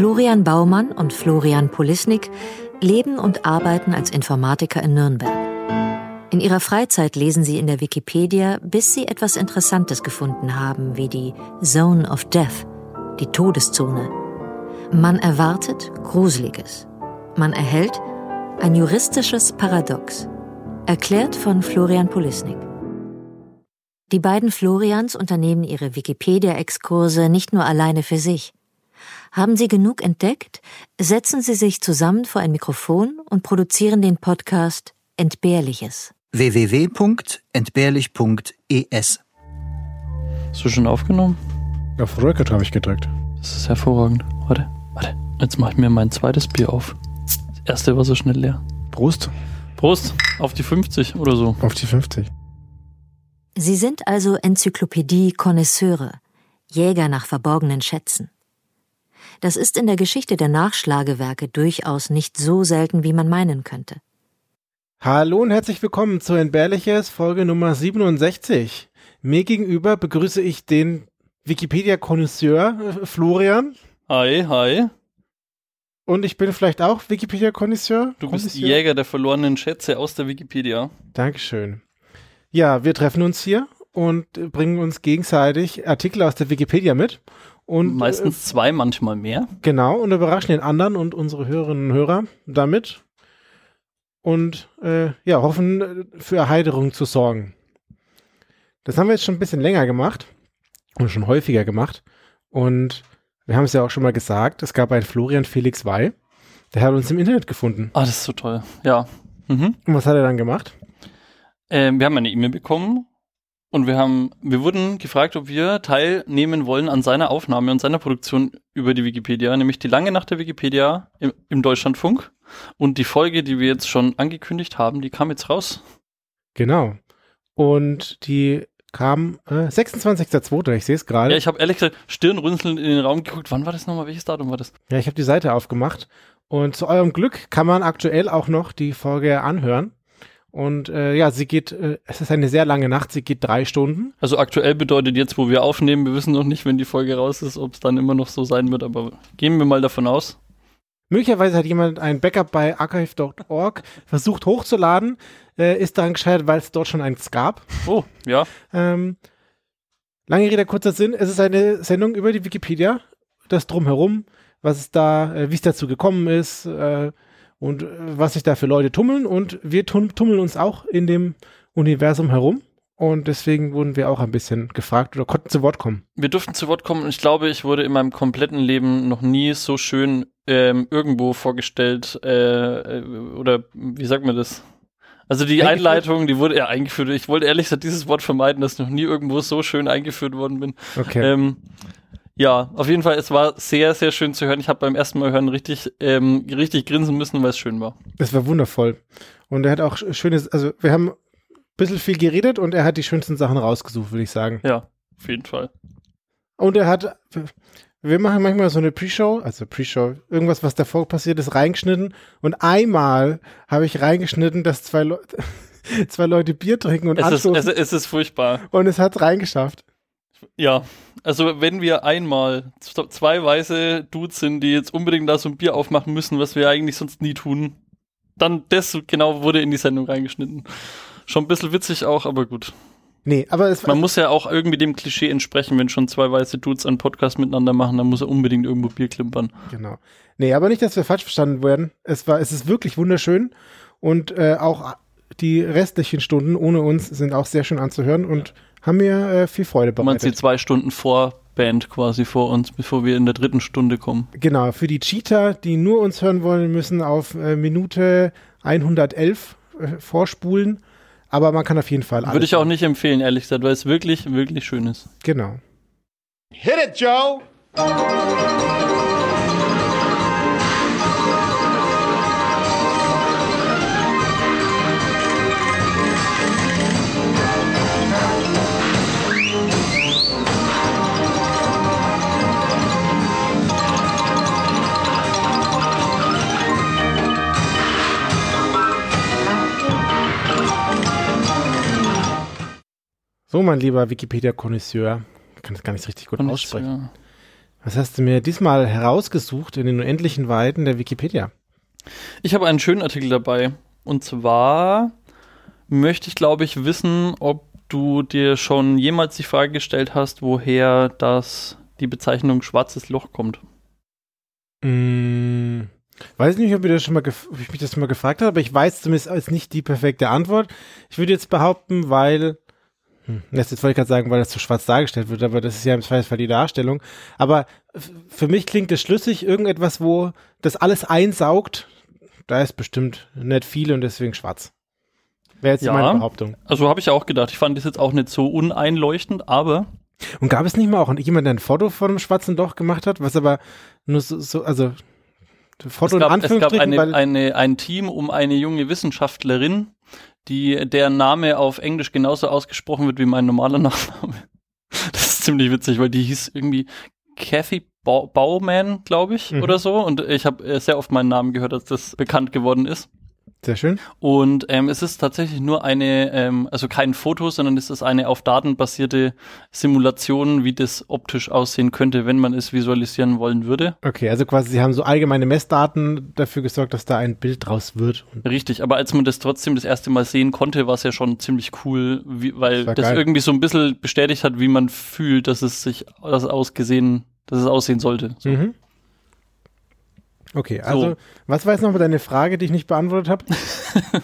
Florian Baumann und Florian Polisnik leben und arbeiten als Informatiker in Nürnberg. In ihrer Freizeit lesen sie in der Wikipedia, bis sie etwas Interessantes gefunden haben, wie die Zone of Death, die Todeszone. Man erwartet Gruseliges. Man erhält ein juristisches Paradox. Erklärt von Florian Polisnik. Die beiden Florians unternehmen ihre Wikipedia-Exkurse nicht nur alleine für sich. Haben sie genug entdeckt, setzen sie sich zusammen vor ein Mikrofon und produzieren den Podcast Entbehrliches. www.entbehrlich.es Hast du schon aufgenommen? Auf Record habe ich gedrückt. Das ist hervorragend. Warte, warte. Jetzt mache ich mir mein zweites Bier auf. Das erste war so schnell leer. Prost Prost, auf die 50 oder so. auf die 50. Sie sind also Enzyklopädie-Konnoisseure, Jäger nach verborgenen Schätzen. Das ist in der Geschichte der Nachschlagewerke durchaus nicht so selten, wie man meinen könnte. Hallo und herzlich willkommen zu Entbehrliches, Folge Nummer 67. Mir gegenüber begrüße ich den Wikipedia-Konnoisseur äh, Florian. Hi, hi. Und ich bin vielleicht auch Wikipedia-Konnoisseur. Du bist? Jäger der verlorenen Schätze aus der Wikipedia. Dankeschön. Ja, wir treffen uns hier und bringen uns gegenseitig Artikel aus der Wikipedia mit. Und Meistens zwei, manchmal mehr. Äh, genau, und überraschen den anderen und unsere Hörerinnen und Hörer damit. Und äh, ja, hoffen äh, für Erheiterung zu sorgen. Das haben wir jetzt schon ein bisschen länger gemacht und schon häufiger gemacht. Und wir haben es ja auch schon mal gesagt, es gab einen Florian Felix Wey, der hat uns im Internet gefunden. Ah, das ist so toll. Ja. Mhm. Und was hat er dann gemacht? Ähm, wir haben eine E-Mail bekommen und wir haben, wir wurden gefragt, ob wir teilnehmen wollen an seiner Aufnahme und seiner Produktion über die Wikipedia, nämlich die lange Nacht der Wikipedia im, im Deutschlandfunk. Und die Folge, die wir jetzt schon angekündigt haben, die kam jetzt raus. Genau. Und die kam äh, 26.02., ich sehe es gerade. Ja, ich habe ehrlich gesagt stirnrunzelnd in den Raum geguckt. Wann war das nochmal? Welches Datum war das? Ja, ich habe die Seite aufgemacht und zu eurem Glück kann man aktuell auch noch die Folge anhören. Und äh, ja, sie geht, äh, es ist eine sehr lange Nacht, sie geht drei Stunden. Also aktuell bedeutet jetzt, wo wir aufnehmen, wir wissen noch nicht, wenn die Folge raus ist, ob es dann immer noch so sein wird, aber gehen wir mal davon aus. Möglicherweise hat jemand ein Backup bei archive.org versucht hochzuladen, äh, ist daran gescheitert, weil es dort schon eins gab. Oh, ja. Ähm, lange Rede, kurzer Sinn, es ist eine Sendung über die Wikipedia, das drumherum, was es da, äh, wie es dazu gekommen ist äh, und äh, was sich da für Leute tummeln und wir tum tummeln uns auch in dem Universum herum und deswegen wurden wir auch ein bisschen gefragt oder konnten zu Wort kommen. Wir durften zu Wort kommen und ich glaube, ich wurde in meinem kompletten Leben noch nie so schön ähm, irgendwo vorgestellt äh, äh, oder wie sagt man das? Also die? Einleitung, die wurde ja eingeführt. Ich wollte ehrlich gesagt dieses Wort vermeiden, dass ich noch nie irgendwo so schön eingeführt worden bin. Okay. Ähm, ja, auf jeden Fall, es war sehr, sehr schön zu hören. Ich habe beim ersten Mal hören richtig, ähm, richtig grinsen müssen, weil es schön war. Das war wundervoll. Und er hat auch sch- schönes, also wir haben ein bisschen viel geredet und er hat die schönsten Sachen rausgesucht, würde ich sagen. Ja, auf jeden Fall. Und er hat, wir machen manchmal so eine Pre-Show, also Pre-Show, irgendwas, was davor passiert ist, reingeschnitten. Und einmal habe ich reingeschnitten, dass zwei, Leu zwei Leute Bier trinken und Es ist, es, es ist furchtbar. und es hat reingeschafft. Ja, also wenn wir einmal zwei weiße Dudes sind, die jetzt unbedingt da so ein Bier aufmachen müssen, was wir eigentlich sonst nie tun, dann das genau wurde in die Sendung reingeschnitten. Schon ein bisschen witzig auch, aber gut. Nee, aber es Man muss ja auch irgendwie dem Klischee entsprechen, wenn schon zwei weiße Dudes einen Podcast miteinander machen, dann muss er unbedingt irgendwo Bier klimpern. Genau. Nee, aber nicht, dass wir falsch verstanden werden. Es war, es ist wirklich wunderschön und äh, auch die restlichen Stunden ohne uns sind auch sehr schön anzuhören und haben mir äh, viel Freude Man sieht bereitet. zwei Stunden vor Band quasi vor uns, bevor wir in der dritten Stunde kommen. Genau, für die Cheater, die nur uns hören wollen, müssen auf äh, Minute 111 äh, vorspulen. Aber man kann auf jeden Fall alles. Würde ich auch nicht empfehlen, ehrlich gesagt, weil es wirklich, wirklich schön ist. Genau. Hit it, Joe! So, mein lieber Wikipedia-Konnoisseur, ich kann das gar nicht richtig gut aussprechen. Was hast du mir diesmal herausgesucht in den unendlichen Weiten der Wikipedia? Ich habe einen schönen Artikel dabei. Und zwar möchte ich, glaube ich, wissen, ob du dir schon jemals die Frage gestellt hast, woher das die Bezeichnung schwarzes Loch kommt. Mm, weiß nicht, ob, ich, das schon mal ob ich mich das schon mal gefragt habe, aber ich weiß zumindest als nicht die perfekte Antwort. Ich würde jetzt behaupten, weil, hm, jetzt wollte ich gerade sagen, weil das zu schwarz dargestellt wird, aber das ist ja im Zweifelsfall die Darstellung. Aber für mich klingt es schlüssig, irgendetwas, wo das alles einsaugt, da ist bestimmt nicht viel und deswegen schwarz. Wäre jetzt Ja. meine Behauptung. Also habe ich auch gedacht. Ich fand das jetzt auch nicht so uneinleuchtend, aber Und gab es nicht mal auch jemand, der ein Foto von einem schwarzen Loch gemacht hat, was aber nur so, so also Foto es in gab, es gab Anführungsstrichen, eine, eine, ein Team um eine junge Wissenschaftlerin, die deren Name auf Englisch genauso ausgesprochen wird wie mein normaler Nachname. Das ist ziemlich witzig, weil die hieß irgendwie Kathy Bauman, glaube ich, Mhm. oder so. Und ich habe äh, sehr oft meinen Namen gehört, als das bekannt geworden ist. Sehr schön. Und ähm, es ist tatsächlich nur eine, ähm, also kein Foto, sondern es ist eine auf Daten basierte Simulation, wie das optisch aussehen könnte, wenn man es visualisieren wollen würde. Okay, also quasi sie haben so allgemeine Messdaten dafür gesorgt, dass da ein Bild draus wird. Richtig, aber als man das trotzdem das erste Mal sehen konnte, war es ja schon ziemlich cool, wie, weil Das das irgendwie so ein bisschen bestätigt hat, wie man fühlt, dass es sich das ausgesehen, dass es aussehen sollte. So. Mhm. Okay, also was war jetzt noch mal deine Frage, die ich nicht beantwortet habe?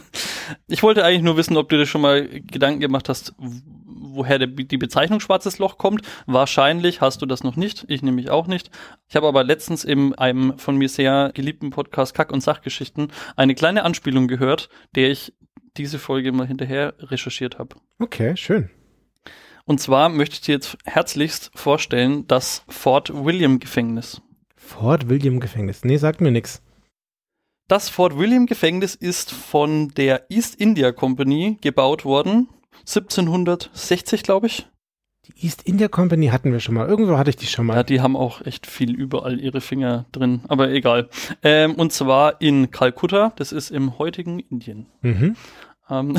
Ich wollte eigentlich nur wissen, ob du dir schon mal Gedanken gemacht hast, woher der, die Bezeichnung schwarzes Loch kommt. Wahrscheinlich hast du das noch nicht, ich nämlich auch nicht. Ich habe aber letztens in einem von mir sehr geliebten Podcast Kack- und Sachgeschichten eine kleine Anspielung gehört, der ich diese Folge mal hinterher recherchiert habe. Okay, schön. Und zwar möchte ich dir jetzt herzlichst vorstellen, das Fort William Gefängnis. Fort William Gefängnis. Nee, sagt mir nix. Das Fort William Gefängnis ist von der East India Company gebaut worden. 1760, glaube ich. Die East India Company hatten wir schon mal. Irgendwo hatte ich die schon Ja, mal. die haben auch echt viel überall ihre Finger drin, aber egal. Ähm, und zwar in Kalkutta, das ist im heutigen Indien. Mhm. Ähm,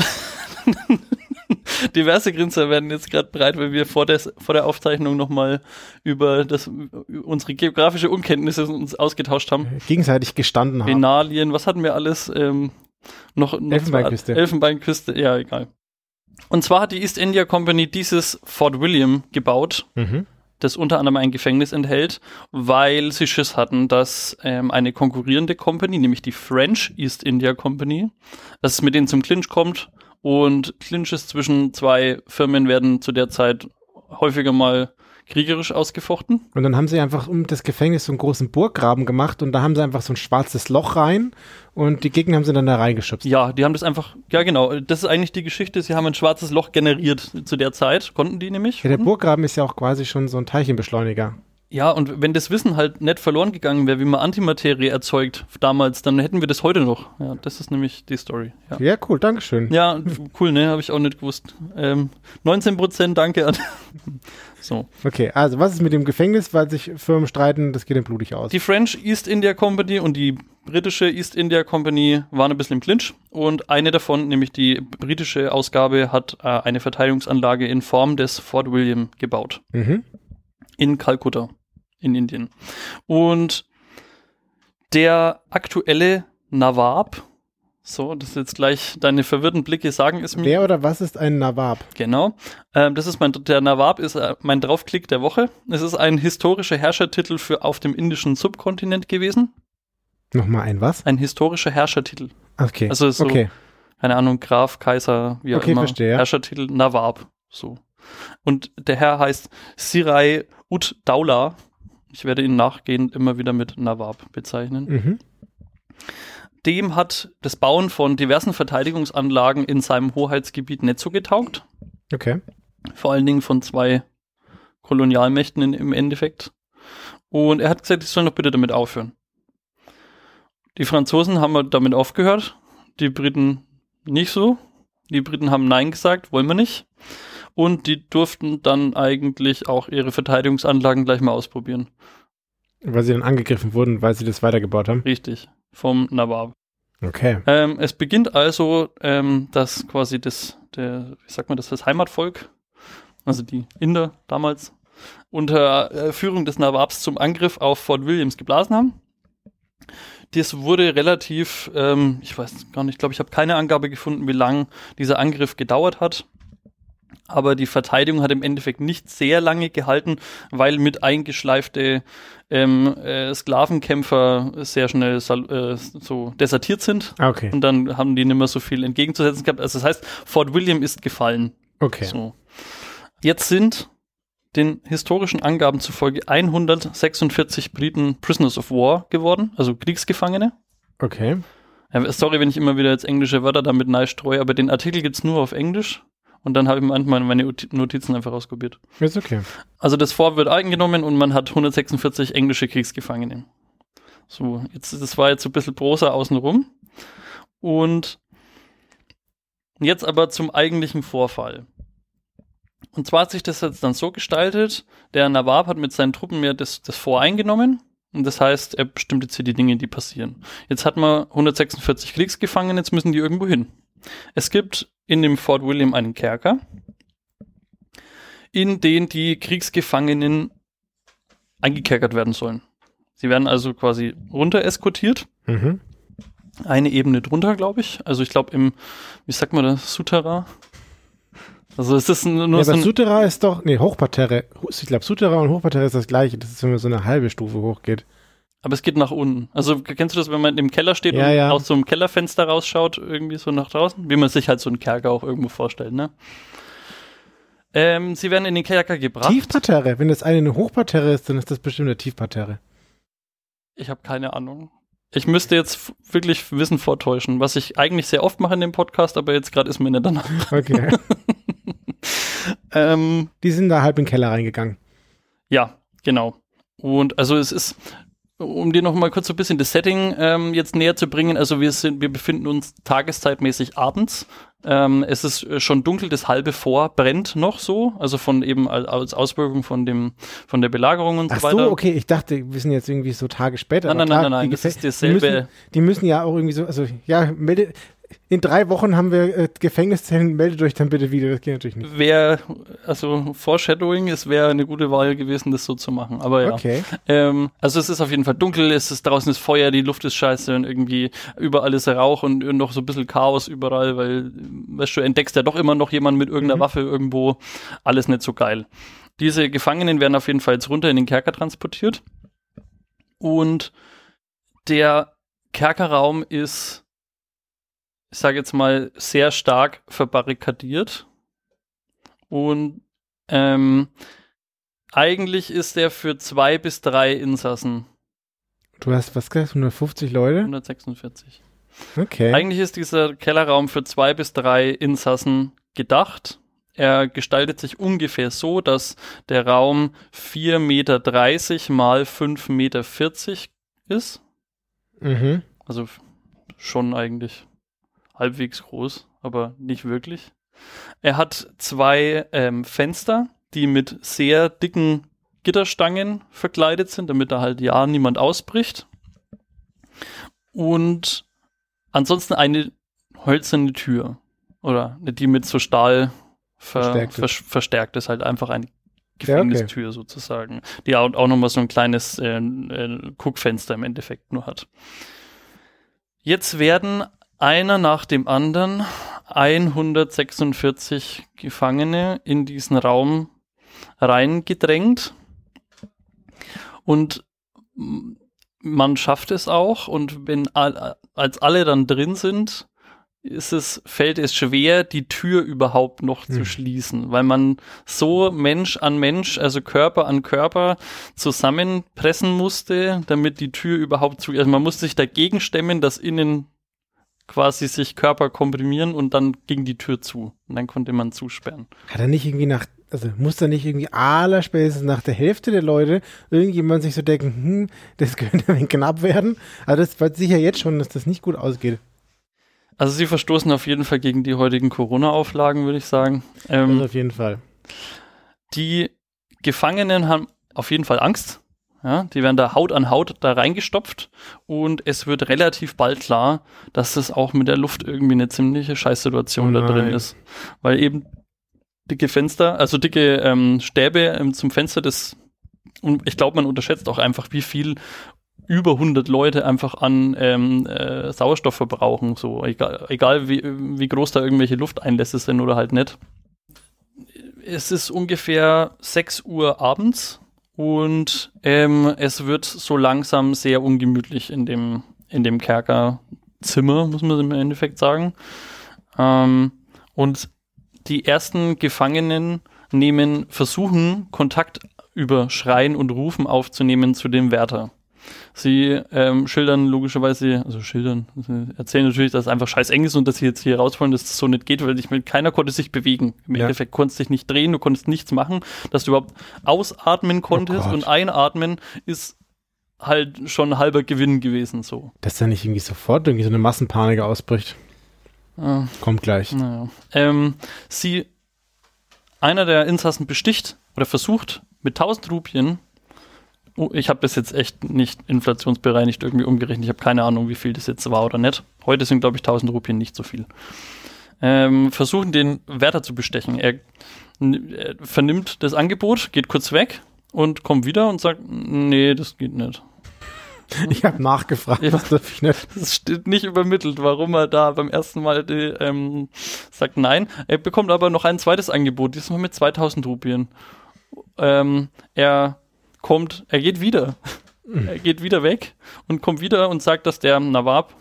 diverse Grinser werden jetzt gerade bereit, weil wir vor der, vor der Aufzeichnung nochmal über das, unsere geografische Unkenntnisse uns ausgetauscht haben. Gegenseitig gestanden haben. Benalien, was hatten wir alles? Ähm, noch, noch Elfenbeinküste. zwei- Elfenbeinküste, ja, egal. Und zwar hat die East India Company dieses Fort William gebaut, Mhm. das unter anderem ein Gefängnis enthält, weil sie Schiss hatten, dass ähm, eine konkurrierende Company, nämlich die French East India Company, dass es mit denen zum Clinch kommt und Clinches zwischen zwei Firmen werden zu der Zeit häufiger mal kriegerisch ausgefochten. Und dann haben sie einfach um das Gefängnis so einen großen Burggraben gemacht und da haben sie einfach so ein schwarzes Loch rein und die Gegner haben sie dann da reingeschubst. Ja, die haben das einfach, ja genau, das ist eigentlich die Geschichte, sie haben ein schwarzes Loch generiert zu der Zeit, konnten die nämlich. Ja, der Burggraben ist ja auch quasi schon so ein Teilchenbeschleuniger. Ja, und wenn das Wissen halt nicht verloren gegangen wäre, wie man Antimaterie erzeugt damals, dann hätten wir das heute noch. Ja, das ist nämlich die Story. Ja, Ja, cool, Dankeschön. ja cool, ne? Habe ich auch nicht gewusst. Ähm, 19 Prozent, danke an. so. Okay, also was ist mit dem Gefängnis, weil sich Firmen streiten, das geht dann blutig aus. Die French East India Company und die britische East India Company waren ein bisschen im Clinch und eine davon, nämlich die britische Ausgabe, hat äh, eine Verteidigungsanlage in Form des Fort William gebaut. mhm. in Kalkutta in Indien. Und der aktuelle Nawab, so, das ist jetzt gleich deine verwirrten Blicke sagen es mir. Wer oder was ist ein Nawab? Genau. Ähm, das ist mein, der Nawab ist äh, mein Draufklick der Woche. Es ist ein historischer Herrschertitel für auf dem indischen Subkontinent gewesen. Nochmal ein was? Ein historischer Herrschertitel. Okay. Also so- okay. Keine Ahnung, Graf, Kaiser, wie auch Okay, immer. verstehe. Herrschertitel Nawab. So. Und der Herr heißt Sirai Ud Daula. Ich werde ihn nachgehend immer wieder mit Nawab bezeichnen. Mhm. Dem hat das Bauen von diversen Verteidigungsanlagen in seinem Hoheitsgebiet nicht so getaugt. Okay. Vor allen Dingen von zwei Kolonialmächten in, im Endeffekt. Und er hat gesagt, ich soll doch bitte damit aufhören. Die Franzosen haben damit aufgehört, die Briten nicht so. Die Briten haben Nein gesagt, wollen wir nicht. Und die durften dann eigentlich auch ihre Verteidigungsanlagen gleich mal ausprobieren. Weil sie dann angegriffen wurden, weil sie das weitergebaut haben. Richtig. Vom Nawab. Okay. Ähm, es beginnt also, ähm, dass quasi das, der, wie sagt man das, das Heimatvolk, also die Inder damals, unter äh, Führung des Nawabs zum Angriff auf Fort Williams geblasen haben. Das wurde relativ, ähm, ich weiß gar nicht, ich glaube, ich habe keine Angabe gefunden, wie lang dieser Angriff gedauert hat. Aber die Verteidigung hat im Endeffekt nicht sehr lange gehalten, weil mit eingeschleifte ähm, äh, Sklavenkämpfer sehr schnell äh, so desertiert sind. Okay. Und dann haben die nicht mehr so viel entgegenzusetzen gehabt. Also das heißt, Fort William ist gefallen. Okay. So. Jetzt sind den historischen Angaben zufolge 146 Briten Prisoners of War geworden, also Kriegsgefangene. Okay. Sorry, wenn ich immer wieder jetzt englische Wörter damit neu streue, aber den Artikel gibt's nur auf Englisch und dann habe ich manchmal meine Notizen einfach rauskopiert. Ist okay. Also das Fort wird eingenommen und man hat 146 englische Kriegsgefangene. So, jetzt, das war jetzt so ein bisschen Prosa außenrum. Und jetzt aber zum eigentlichen Vorfall. Und zwar hat sich das jetzt dann so gestaltet, der Nawab hat mit seinen Truppen ja das, das Fort eingenommen. Und das heißt, er bestimmt jetzt hier die Dinge, die passieren. Jetzt hat man 146 Kriegsgefangene, jetzt müssen die irgendwo hin. Es gibt in dem Fort William einen Kerker, in den die Kriegsgefangenen eingekerkert werden sollen. Sie werden also quasi runter eskortiert, Mhm. eine Ebene drunter, glaube ich. Also ich glaube im, wie sagt man das, Souterrain? Also es ist nur Ja, so aber ein, Souterrain ist doch, nee, Hochparterre. Ich glaube, Souterrain und Hochparterre ist das gleiche. Das ist, wenn man so eine halbe Stufe hochgeht. Aber es geht nach unten. Also kennst du das, wenn man im Keller steht Ja, und ja. aus so einem Kellerfenster rausschaut, irgendwie so nach draußen? Wie man sich halt so einen Kerker auch irgendwo vorstellt, ne? Ähm, sie werden in den Kerker gebracht. Tiefparterre. Wenn das eine eine Hochparterre ist, dann ist das bestimmt eine Tiefparterre. Ich habe keine Ahnung. Ich müsste jetzt wirklich Wissen vortäuschen, was ich eigentlich sehr oft mache in dem Podcast, aber jetzt gerade ist mir nicht danach. Okay. Ähm, Die sind da halb in den Keller reingegangen. ja, genau. Und also es ist, um dir noch mal kurz so ein bisschen das Setting ähm, jetzt näher zu bringen, also wir sind, wir befinden uns tageszeitmäßig abends. Ähm, es ist äh, schon dunkel, das halbe Vor brennt noch so, also von eben al- als Auswirkung von dem, von der Belagerung und Ach so so, weiter. okay. Ich dachte, wir sind jetzt irgendwie so Tage später. Nein, nein, nein, klar, nein, die das Gefä- ist Die dasselbe. müssen, die müssen ja auch irgendwie so, also ja, melde, in drei Wochen haben wir äh, Gefängniszellen, meldet euch dann bitte wieder. Das geht natürlich nicht. Wäre, also Foreshadowing, es wäre eine gute Wahl gewesen, das so zu machen. Aber ja. Okay. Ähm, also es ist auf jeden Fall dunkel, es ist draußen ist Feuer, die Luft ist scheiße und irgendwie überall ist Rauch und, und noch so ein bisschen Chaos überall, weil, weißt du, entdeckst ja doch immer noch jemand mit irgendeiner Mhm. Waffe irgendwo. Alles nicht so geil. Diese Gefangenen werden auf jeden Fall jetzt runter in den Kerker transportiert. Und der Kerkerraum ist, ich sage jetzt mal, sehr stark verbarrikadiert. Und ähm, eigentlich ist der für zwei bis drei Insassen. Du hast was gesagt? 150 Leute? 146. Okay. Eigentlich ist dieser Kellerraum für zwei bis drei Insassen gedacht. Er gestaltet sich ungefähr so, dass der Raum 4,30 Meter mal 5,40 Meter ist. Mhm. Also schon eigentlich halbwegs groß, aber nicht wirklich. Er hat zwei ähm, Fenster, die mit sehr dicken Gitterstangen verkleidet sind, damit da halt ja niemand ausbricht. Und ansonsten eine hölzerne Tür. Oder die mit so Stahl ver Verstärkt vers verstärkt ist, halt einfach eine Ja, okay. Gefängnistür sozusagen, die auch, auch nochmal so ein kleines äh, äh, Guckfenster im Endeffekt nur hat. Jetzt werden einer nach dem anderen 146 Gefangene in diesen Raum reingedrängt und man schafft es auch und wenn als alle dann drin sind, ist es, fällt es schwer, die Tür überhaupt noch zu Hm. schließen, weil man so Mensch an Mensch, also Körper an Körper zusammenpressen musste, damit die Tür überhaupt zu, also man musste sich dagegen stemmen, dass innen quasi sich Körper komprimieren und dann ging die Tür zu und dann konnte man zusperren. Hat er nicht irgendwie nach, also muss da nicht irgendwie allerspätestens nach der Hälfte der Leute irgendjemand sich so denken, hm, das könnte ein knapp werden? Also das weiß sicher jetzt schon, dass das nicht gut ausgeht. Also sie verstoßen auf jeden Fall gegen die heutigen Corona-Auflagen, würde ich sagen. Ähm, auf jeden Fall. die Gefangenen haben auf jeden Fall Angst. Ja, die werden da Haut an Haut da reingestopft und es wird relativ bald klar, dass das auch mit der Luft irgendwie eine ziemliche Scheißsituation Oh da drin nein. ist. Weil eben dicke Fenster, also dicke ähm, Stäbe ähm, zum Fenster des und ich glaube, man unterschätzt auch einfach, wie viel über 100 Leute einfach an ähm, äh, Sauerstoff verbrauchen, so egal, egal wie, wie groß da irgendwelche Lufteinlässe sind oder halt nicht. Es ist ungefähr 6 Uhr abends und ähm, es wird so langsam sehr ungemütlich in dem, in dem Kerkerzimmer, muss man im Endeffekt sagen. Ähm, und die ersten Gefangenen nehmen, versuchen, Kontakt über Schreien und Rufen aufzunehmen zu dem Wärter. Sie ähm, schildern logischerweise, also schildern, erzählen natürlich, dass es einfach scheiß eng ist und dass sie jetzt hier raus wollen, dass es so nicht geht, weil ich mit keiner konnte sich bewegen. Im ja. Endeffekt konntest dich nicht drehen, du konntest nichts machen, dass du überhaupt ausatmen konntest oh und einatmen ist halt schon halber Gewinn gewesen so. Dass da nicht irgendwie sofort irgendwie so eine Massenpanik ausbricht. Ah. Kommt gleich. Naja. Ähm, sie, einer der Insassen besticht oder versucht mit 1000 Rupien ich habe das jetzt echt nicht inflationsbereinigt irgendwie umgerechnet. Ich habe keine Ahnung, wie viel das jetzt war oder nicht. Heute sind, glaube ich, 1000 Rupien nicht so viel. Ähm, versuchen den Wärter zu bestechen. Er, er, vernimmt das Angebot, geht kurz weg und kommt wieder und sagt, nee, das geht nicht. Ich habe nachgefragt, ja, das darf ich nicht. Es steht nicht übermittelt, warum er da beim ersten Mal die, ähm, sagt nein. Er bekommt aber noch ein zweites Angebot, diesmal mit 2000 Rupien. Ähm, er kommt, er geht wieder. er geht wieder weg und kommt wieder und sagt, dass der Nawab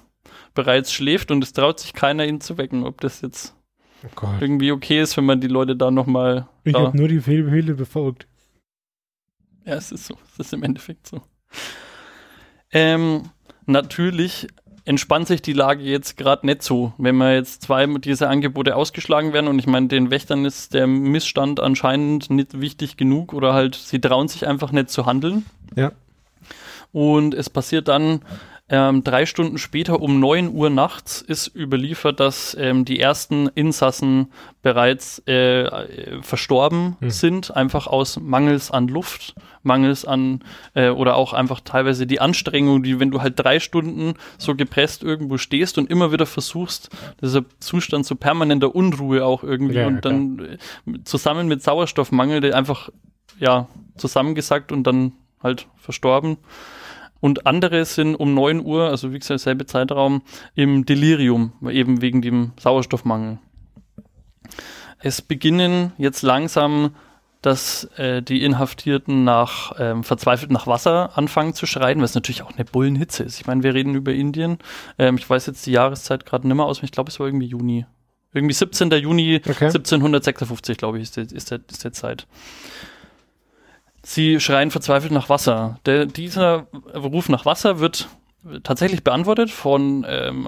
bereits schläft und es traut sich keiner, ihn zu wecken. Ob das jetzt oh irgendwie okay ist, wenn man die Leute da nochmal. Ich habe nur die Befehle befolgt. Ja, es ist so. Es ist im Endeffekt so. Ähm, natürlich entspannt sich die Lage jetzt gerade nicht so, wenn man jetzt zwei dieser Angebote ausgeschlagen werden und ich meine, den Wächtern ist der Missstand anscheinend nicht wichtig genug oder halt sie trauen sich einfach nicht zu handeln. Ja. Und es passiert dann ähm, drei Stunden später um 9 Uhr nachts ist überliefert, dass ähm, die ersten Insassen bereits äh, äh, verstorben hm. sind, einfach aus Mangels an Luft, Mangels an äh, oder auch einfach teilweise die Anstrengung, die, wenn du halt drei Stunden so gepresst irgendwo stehst und immer wieder versuchst, dieser Zustand so permanenter Unruhe auch irgendwie ja, und dann äh, zusammen mit Sauerstoffmangel, der einfach ja zusammengesackt und dann halt verstorben und andere sind um 9 Uhr, also wie gesagt, selbe Zeitraum, im Delirium, eben wegen dem Sauerstoffmangel. Es beginnen jetzt langsam, dass äh, die Inhaftierten nach ähm, verzweifelt nach Wasser anfangen zu schreien, was natürlich auch eine Bullenhitze ist. Ich meine, wir reden über Indien. Ähm, ich weiß jetzt die Jahreszeit gerade nicht mehr aus, ich glaube, es war irgendwie Juni. Irgendwie 17. Juni okay. 1756, glaube ich, ist, der, ist, der, ist der Zeit. Sie schreien verzweifelt nach Wasser. Der, dieser Ruf nach Wasser wird tatsächlich beantwortet von ähm,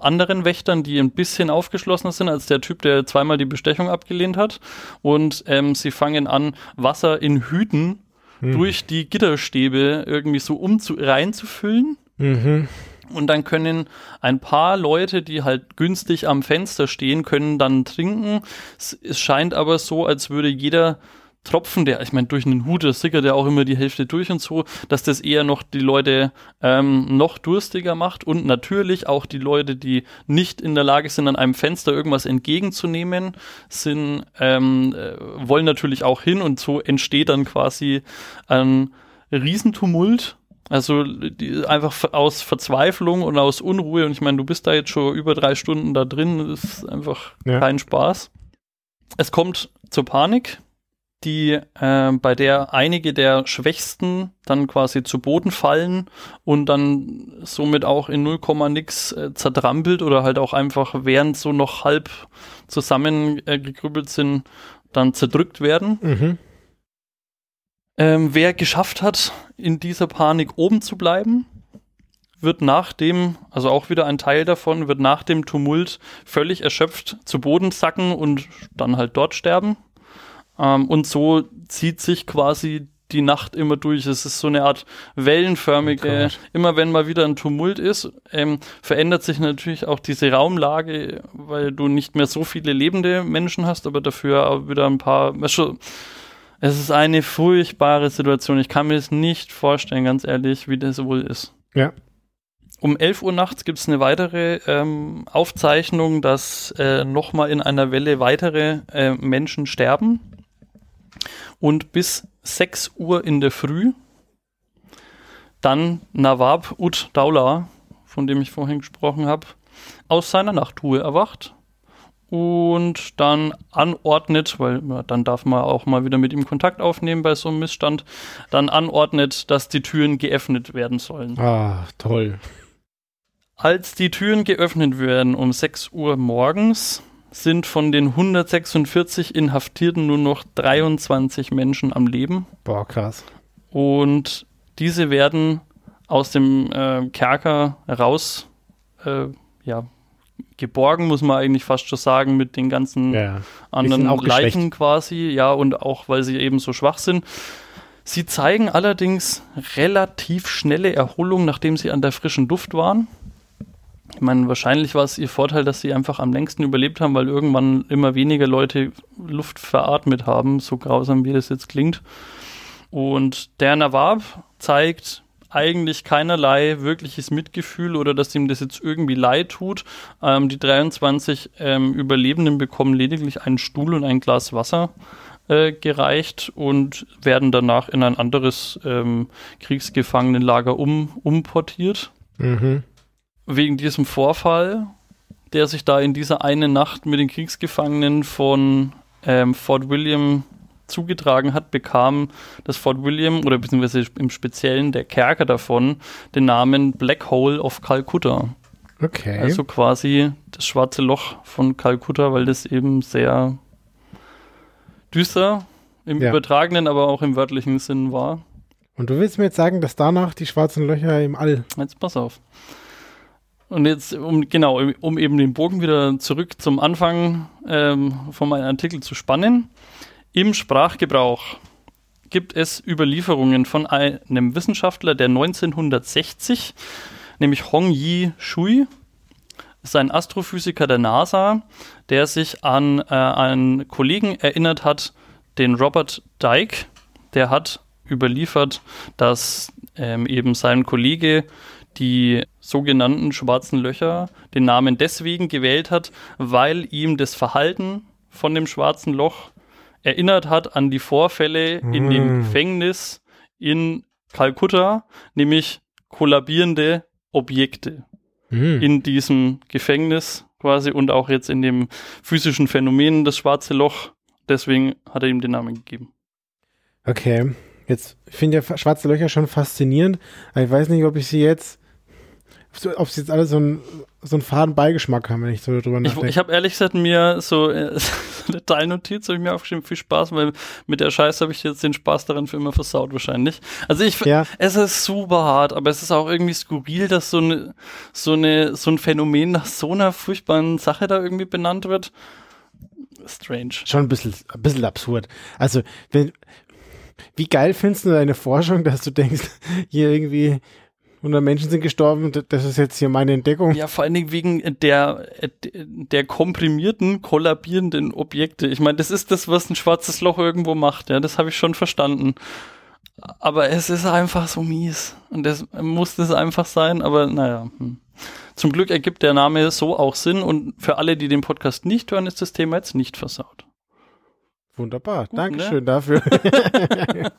anderen Wächtern, die ein bisschen aufgeschlossener sind als der Typ, der zweimal die Bestechung abgelehnt hat. Und ähm, sie fangen an, Wasser in Hüten hm. durch die Gitterstäbe irgendwie so um zu, reinzufüllen. Mhm. Und dann können ein paar Leute, die halt günstig am Fenster stehen, können dann trinken. Es, es scheint aber so, als würde jeder Tropfen, der, ich meine, durch einen Hut, das sickert ja auch immer die Hälfte durch und so, dass das eher noch die Leute ähm, noch durstiger macht und natürlich auch die Leute, die nicht in der Lage sind, an einem Fenster irgendwas entgegenzunehmen, sind, ähm, äh, wollen natürlich auch hin und so entsteht dann quasi ein Riesentumult. Also die, einfach aus Verzweiflung und aus Unruhe. Und ich meine, du bist da jetzt schon über drei Stunden da drin, das ist einfach ja. kein Spaß. Es kommt zur Panik die äh, bei der einige der Schwächsten dann quasi zu Boden fallen und dann somit auch in 0, nix äh, zertrampelt oder halt auch einfach während so noch halb zusammengegrübelt äh, sind, dann zerdrückt werden. Mhm. Ähm, wer geschafft hat, in dieser Panik oben zu bleiben, wird nach dem, also auch wieder ein Teil davon, wird nach dem Tumult völlig erschöpft zu Boden sacken und dann halt dort sterben. Ähm, und so zieht sich quasi die Nacht immer durch. Es ist so eine Art wellenförmige, oh immer wenn mal wieder ein Tumult ist, ähm, verändert sich natürlich auch diese Raumlage, weil du nicht mehr so viele lebende Menschen hast, aber dafür auch wieder ein paar. Es ist eine furchtbare Situation. Ich kann mir das nicht vorstellen, ganz ehrlich, wie das wohl ist. Ja. um 11 Uhr nachts gibt es eine weitere ähm, Aufzeichnung, dass äh, nochmal in einer Welle weitere äh, Menschen sterben. Und bis 6 Uhr in der Früh dann Nawab Ud Daula, von dem ich vorhin gesprochen habe, aus seiner Nachtruhe erwacht und dann anordnet, weil ja, dann darf man auch mal wieder mit ihm Kontakt aufnehmen bei so einem Missstand, dann anordnet, dass die Türen geöffnet werden sollen. Ah, toll. Als die Türen geöffnet werden um 6 Uhr morgens, sind von den 146 Inhaftierten nur noch 23 Menschen am Leben. Boah, krass. Und diese werden aus dem äh, Kerker raus, äh, ja, geborgen, muss man eigentlich fast schon sagen, mit den ganzen Ja. anderen Leichen quasi, ja, und auch weil sie eben so schwach sind. Sie zeigen allerdings relativ schnelle Erholung, nachdem sie an der frischen Luft waren. Ich meine, wahrscheinlich war es ihr Vorteil, dass sie einfach am längsten überlebt haben, weil irgendwann immer weniger Leute Luft veratmet haben, so grausam wie das jetzt klingt. Und der Nawab zeigt eigentlich keinerlei wirkliches Mitgefühl oder dass ihm das jetzt irgendwie leid tut. Ähm, die 23 ähm, Überlebenden bekommen lediglich einen Stuhl und ein Glas Wasser äh, gereicht und werden danach in ein anderes ähm, Kriegsgefangenenlager um, umportiert. Mhm. Wegen diesem Vorfall, der sich da in dieser einen Nacht mit den Kriegsgefangenen von ähm, Fort William zugetragen hat, bekam das Fort William oder beziehungsweise im Speziellen der Kerker davon den Namen Black Hole of Calcutta. Okay. Also quasi das schwarze Loch von Kalkutta, weil das eben sehr düster im Ja. übertragenen, aber auch im wörtlichen Sinn war. Und du willst mir jetzt sagen, dass danach die schwarzen Löcher im All. Jetzt pass auf. Und jetzt, um genau, um eben den Bogen wieder zurück zum Anfang ähm, von meinem Artikel zu spannen. Im Sprachgebrauch gibt es Überlieferungen von einem Wissenschaftler, der 1960, nämlich Hong Yi Shui, ist ein Astrophysiker der NASA, der sich an äh, einen Kollegen erinnert hat, den Robert Dyke, der hat überliefert, dass ähm, eben sein Kollege die sogenannten schwarzen Löcher den Namen deswegen gewählt hat, weil ihm das Verhalten von dem schwarzen Loch erinnert hat an die Vorfälle in dem Mm. Gefängnis in Kalkutta, nämlich kollabierende Objekte Mhm. in diesem Gefängnis quasi und auch jetzt in dem physischen Phänomen das schwarze Loch. Deswegen hat er ihm den Namen gegeben. Okay. Jetzt finde ich ja schwarze Löcher schon faszinierend, aber ich weiß nicht, ob ich sie jetzt, ob sie jetzt alle so einen, so einen faden Beigeschmack haben, wenn ich so drüber Ich, nachdenke. ich habe ehrlich gesagt mir so äh, so eine Teilnotiz habe ich mir aufgeschrieben, viel Spaß, weil mit der Scheiße habe ich jetzt den Spaß daran für immer versaut wahrscheinlich. Also ich Ja. es ist super hart, aber es ist auch irgendwie skurril, dass so eine so eine so ein Phänomen nach so einer furchtbaren Sache da irgendwie benannt wird. Strange. schon ein bisschen, ein bisschen absurd. Also, wenn, wie geil findest du deine Forschung, dass du denkst, hier irgendwie 100 Menschen sind gestorben, das ist jetzt hier meine Entdeckung? Ja, vor allen Dingen wegen der, äh, der komprimierten, kollabierenden Objekte. Ich meine, das ist das, was ein schwarzes Loch irgendwo macht, ja, das habe ich schon verstanden. Aber es ist einfach so mies. Und das muss das einfach sein, aber naja. Hm. Zum Glück ergibt der Name so auch Sinn und für alle, die den Podcast nicht hören, ist das Thema jetzt nicht versaut. Wunderbar, Gut, Dankeschön dafür.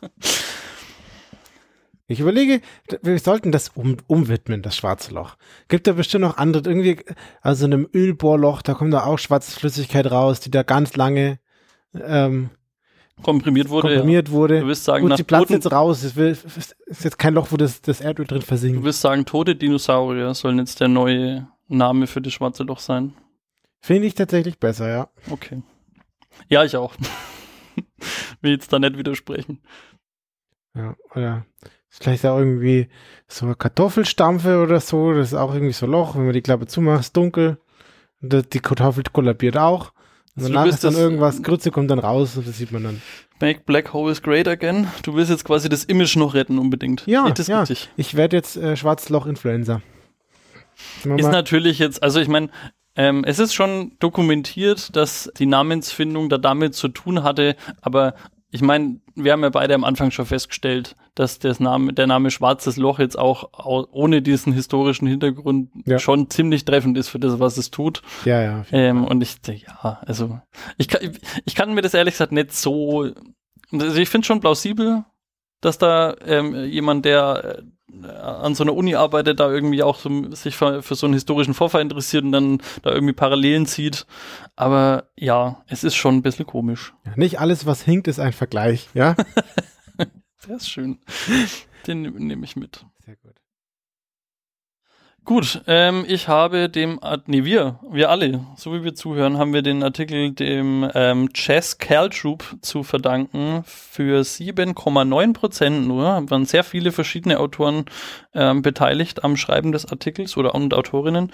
ich überlege, wir sollten das um, umwidmen, das schwarze Loch. Gibt da bestimmt noch andere, irgendwie, also in einem Ölbohrloch, da kommt da auch schwarze Flüssigkeit raus, die da ganz lange ähm, Komprimiert wurde. komprimiert Ja. wurde. Du wirst sagen, Gut, nach sie platzt Toten, jetzt raus. Es ist jetzt kein Loch, wo das, das Erdöl drin du versinkt. wirst sagen, tote Dinosaurier sollen jetzt der neue Name für das schwarze Loch sein. Finde ich tatsächlich besser, ja. Okay. Ja, ich auch. Will jetzt da nicht widersprechen. Ja, oder vielleicht auch irgendwie so eine Kartoffelstampfe oder so. Das ist auch irgendwie so ein Loch. Wenn man die Klappe zumacht, ist dunkel. Und die Kartoffel kollabiert auch. Und Also danach ist dann irgendwas, Grütze kommt dann raus und das sieht man dann. Make Black Holes Great Again. Du willst jetzt quasi das Image noch retten unbedingt. Ja, Geht das ja. richtig? Ich werde jetzt äh, Schwarzloch-Influencer. Ist natürlich jetzt, also ich meine, ähm, es ist schon dokumentiert, dass die Namensfindung da damit zu tun hatte, aber ich meine, wir haben ja beide am Anfang schon festgestellt, dass das Name, der Name Schwarzes Loch jetzt auch au- ohne diesen historischen Hintergrund Ja. schon ziemlich treffend ist für das, was es tut. Ja, ja. Ähm, und ich, ja, also ich kann, ich kann mir das ehrlich gesagt nicht so. Also ich finde schon plausibel, dass da ähm, jemand, der äh, an so einer Uni arbeitet, da irgendwie auch so, sich für, für so einen historischen Vorfall interessiert und dann da irgendwie Parallelen zieht. Aber ja, es ist schon ein bisschen komisch. Ja, Nicht alles, was hinkt, ist ein Vergleich, ja? Der ist schön. Den nehme ich mit. Sehr gut. Gut, ähm, ich habe dem, nee, wir, wir alle, so wie wir zuhören, haben wir den Artikel dem ähm, Chess Caltroop zu verdanken für 7,9 Prozent nur. Waren sehr viele verschiedene Autoren ähm, beteiligt am Schreiben des Artikels oder und Autorinnen.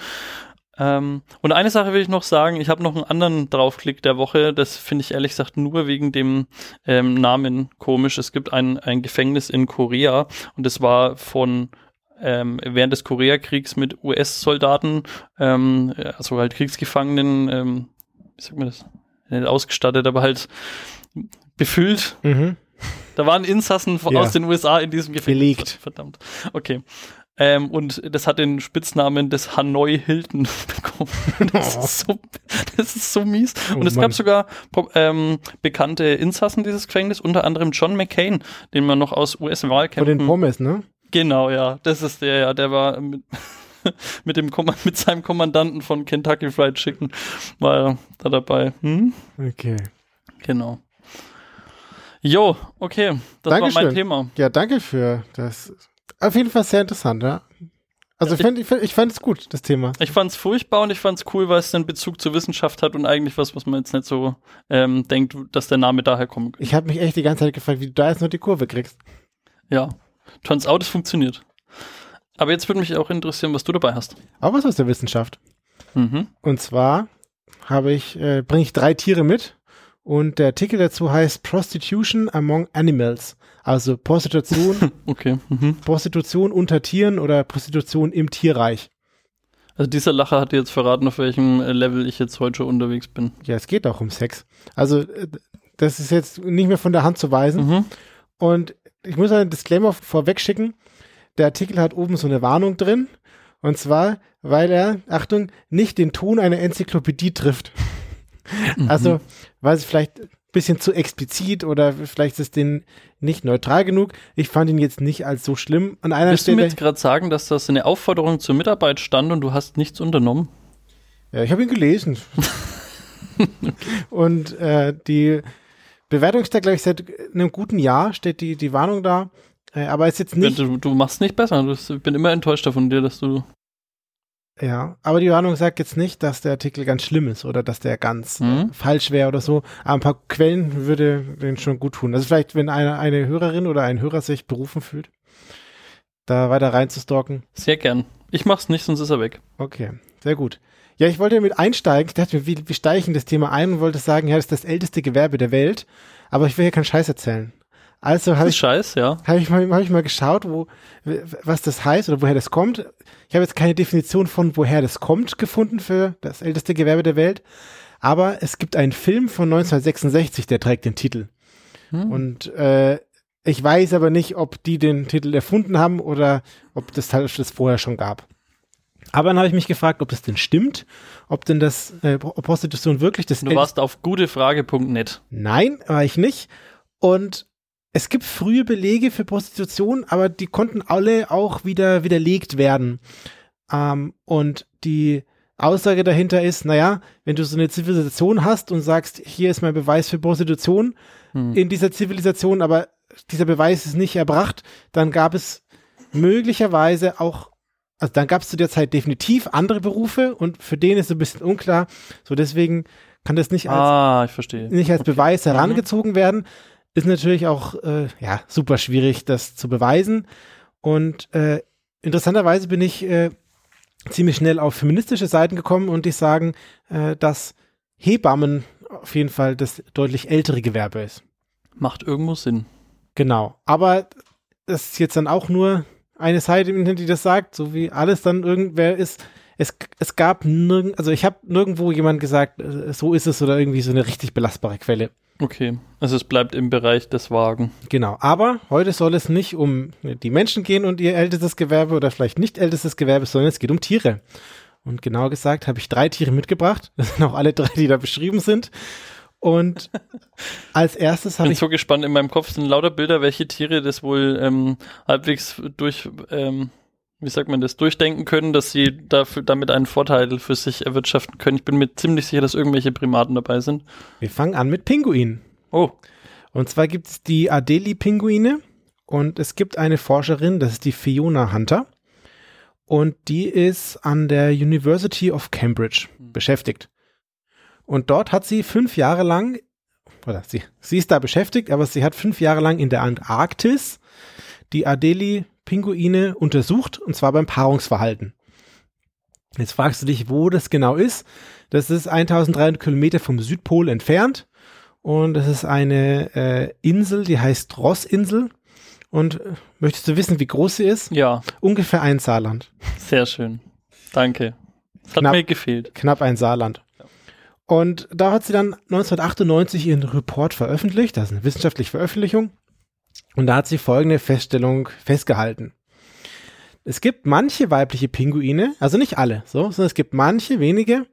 Ähm, und eine Sache will ich noch sagen, ich habe noch einen anderen Draufklick der Woche, das finde ich ehrlich gesagt nur wegen dem ähm, Namen komisch. Es gibt ein, ein Gefängnis in Korea und das war von ähm, während des Koreakriegs mit US-Soldaten, ähm, also halt Kriegsgefangenen, ähm, wie sagt man das, nicht ausgestattet, aber halt befüllt. Mhm. Da waren Insassen Ja. aus den USA in diesem Gefängnis. Belegt. Verdammt. Okay. Ähm, und das hat den Spitznamen des Hanoi Hilton bekommen. Das, ist, so, das ist so mies. Oh und es Mann. gab sogar ähm, bekannte Insassen dieses Gefängnis, unter anderem John McCain, den man noch aus Von den US-Wahlkämpfen Pommes, ne? Genau, ja, das ist der, ja, der war mit, mit dem mit seinem Kommandanten von Kentucky Fried Chicken war er da dabei. Hm? Okay. Genau. Jo, okay, das war Dankeschön. mein Thema. Ja, danke für das. Auf jeden Fall sehr interessant, ja. Also ich, fand, ich, fand, ich fand es gut, das Thema. Ich fand's furchtbar und ich fand's cool, weil es einen Bezug zur Wissenschaft hat und eigentlich was, was man jetzt nicht so ähm, denkt, dass der Name daher könnte. Ich habe mich echt die ganze Zeit gefragt, wie du da jetzt noch die Kurve kriegst. Ja, turns out, es funktioniert. Aber jetzt würde mich auch interessieren, was du dabei hast. Auch was aus der Wissenschaft. Mhm. Und zwar habe ich, äh, bringe ich drei Tiere mit und der Artikel dazu heißt Prostitution Among Animals. Also Prostitution, Okay. Mhm. Prostitution unter Tieren oder Prostitution im Tierreich. Also dieser Lacher hat dir jetzt verraten, auf welchem äh, Level ich jetzt heute schon unterwegs bin. Ja, es geht auch um Sex. Also äh, das ist jetzt nicht mehr von der Hand zu weisen. Mhm. Und ich muss einen Disclaimer vorweg schicken. Der Artikel hat oben so eine Warnung drin. Und zwar, weil er, Achtung, nicht den Ton einer Enzyklopädie trifft. Also, weil es vielleicht ein bisschen zu explizit oder vielleicht ist es den nicht neutral genug. Ich fand ihn jetzt nicht als so schlimm. An einer Willst du mir Stelle. jetzt gerade sagen, dass das eine Aufforderung zur Mitarbeit stand und du hast nichts unternommen? Ja, ich habe ihn gelesen. Und äh, die Bewertung ist da, glaube ich, seit einem guten Jahr steht die, die Warnung da. Äh, aber ist jetzt nicht. Du, du machst nicht besser. Du, ich bin immer enttäuschter von dir, dass du. Ja, aber die Warnung sagt jetzt nicht, dass der Artikel ganz schlimm ist oder dass der ganz Mhm. falsch wäre oder so. Aber ein paar Quellen würde den schon gut tun. Also vielleicht, wenn eine, eine Hörerin oder ein Hörer sich berufen fühlt, da weiter reinzustalken. Sehr gern. Ich mach's nicht, sonst ist er weg. Okay, sehr gut. Ja, ich wollte mit einsteigen. Ich dachte mir, wie, wie steige ich in das Thema ein und wollte sagen, ja, das ist das älteste Gewerbe der Welt. Aber ich will hier keinen Scheiß erzählen. Also habe ich, scheiß, ja. hab ich, mal, hab ich mal geschaut, wo, was das heißt oder woher das kommt. Ich habe jetzt keine Definition von woher das kommt gefunden für das älteste Gewerbe der Welt. Aber es gibt einen Film von 1966, der trägt den Titel. Hm. Und äh, ich weiß aber nicht, ob die den Titel erfunden haben oder ob das halt das vorher schon gab. Aber dann habe ich mich gefragt, ob das denn stimmt, ob denn das äh, Pro- Prostitution wirklich das Du warst auf gutefrage.net. Nein, war ich nicht. Und es gibt frühe Belege für Prostitution, aber die konnten alle auch wieder widerlegt werden. Ähm, und die Aussage dahinter ist, naja, wenn du so eine Zivilisation hast und sagst, hier ist mein Beweis für Prostitution Hm. in dieser Zivilisation, aber dieser Beweis ist nicht erbracht, dann gab es möglicherweise auch, also dann gab es zu der Zeit definitiv andere Berufe und für den ist so ein bisschen unklar. So deswegen kann das nicht als Ah, ich verstehe. nicht als Beweis Mhm. herangezogen werden. Ist natürlich auch äh, ja super schwierig, das zu beweisen. Und äh, interessanterweise bin ich äh, ziemlich schnell auf feministische Seiten gekommen und die sagen, äh, dass Hebammen auf jeden Fall das deutlich ältere Gewerbe ist. Macht irgendwo Sinn. Genau. Aber das ist jetzt dann auch nur eine Seite im Internet, die das sagt, so wie alles dann irgendwer ist. Es, es gab nirgend, also ich habe nirgendwo jemand gesagt, äh, so ist es oder irgendwie so eine richtig belastbare Quelle. Okay, also es bleibt im Bereich des Wagen. Genau, aber heute soll es nicht um die Menschen gehen und ihr ältestes Gewerbe oder vielleicht nicht ältestes Gewerbe, sondern es geht um Tiere. Und genauer gesagt habe ich drei Tiere mitgebracht. Das sind auch alle drei, die da beschrieben sind. Und als erstes Ich habe bin ich so gespannt, in meinem Kopf sind lauter Bilder, welche Tiere das wohl ähm, halbwegs durch, ähm, wie sagt man das, durchdenken können, dass sie dafür, damit einen Vorteil für sich erwirtschaften können. Ich bin mir ziemlich sicher, dass irgendwelche Primaten dabei sind. Wir fangen an mit Pinguinen. Oh, Und zwar gibt es die Adeli-Pinguine und es gibt eine Forscherin, das ist die Fiona Hunter. Und die ist an der University of Cambridge beschäftigt. Und dort hat sie fünf Jahre lang, oder sie, sie ist da beschäftigt, aber sie hat fünf Jahre lang in der Antarktis die Adeli-Pinguine untersucht, und zwar beim Paarungsverhalten. Jetzt fragst du dich, wo das genau ist. Das ist 1300 Kilometer vom Südpol entfernt. Und das ist eine äh, Insel, die heißt Ross-Insel. Und äh, möchtest du wissen, wie groß sie ist? ja, Ungefähr ein Saarland. sehr schön. Danke. Das hat Knapp. mir gefehlt. Knapp ein Saarland. Und da hat sie dann 1998 ihren Report veröffentlicht. Das ist eine wissenschaftliche Veröffentlichung. Und da hat sie folgende Feststellung festgehalten. Es gibt manche weibliche Pinguine, also nicht alle, so, sondern es gibt manche wenige,